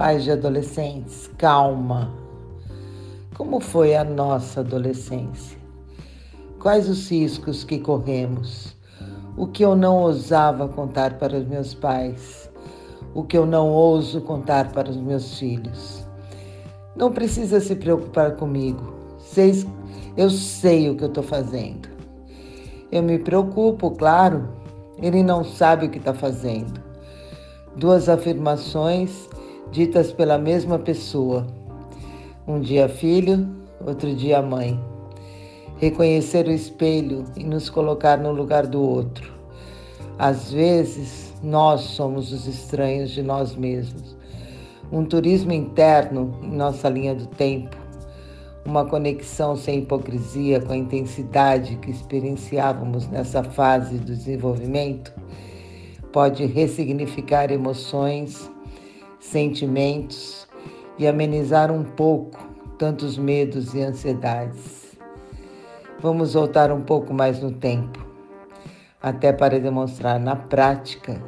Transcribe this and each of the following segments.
Pais de adolescentes, calma. Como foi a nossa adolescência? Quais os riscos que corremos? O que eu não ousava contar para os meus pais? O que eu não ouso contar para os meus filhos? Não precisa se preocupar comigo. Eu sei o que eu estou fazendo. Eu me preocupo, claro. Ele não sabe o que está fazendo. Duas afirmações ditas pela mesma pessoa. Um dia filho, outro dia mãe. Reconhecer o espelho e nos colocar no lugar do outro. Às vezes, nós somos os estranhos de nós mesmos. Um turismo interno em nossa linha do tempo. Uma conexão sem hipocrisia com a intensidade que experienciávamos nessa fase do desenvolvimento pode ressignificar emoções, sentimentos e amenizar um pouco tantos medos e ansiedades. Vamos voltar um pouco mais no tempo, até para demonstrar na prática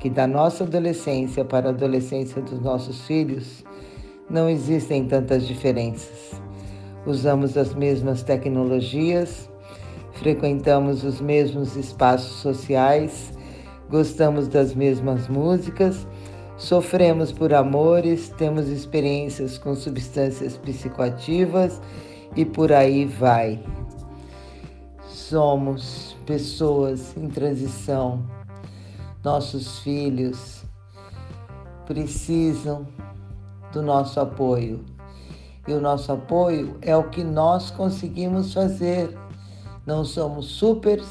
que da nossa adolescência para a adolescência dos nossos filhos não existem tantas diferenças. Usamos as mesmas tecnologias, frequentamos os mesmos espaços sociais, gostamos das mesmas músicas Sofremos por amores, temos experiências com substâncias psicoativas e por aí vai. Somos pessoas em transição. Nossos filhos precisam do nosso apoio. E o nosso apoio é o que nós conseguimos fazer. Não somos supers,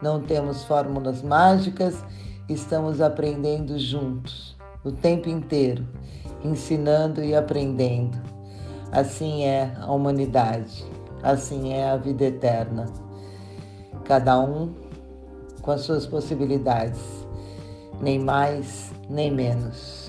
não temos fórmulas mágicas, estamos aprendendo juntos o tempo inteiro, ensinando e aprendendo. Assim é a humanidade, assim é a vida eterna. Cada um com as suas possibilidades, nem mais nem menos.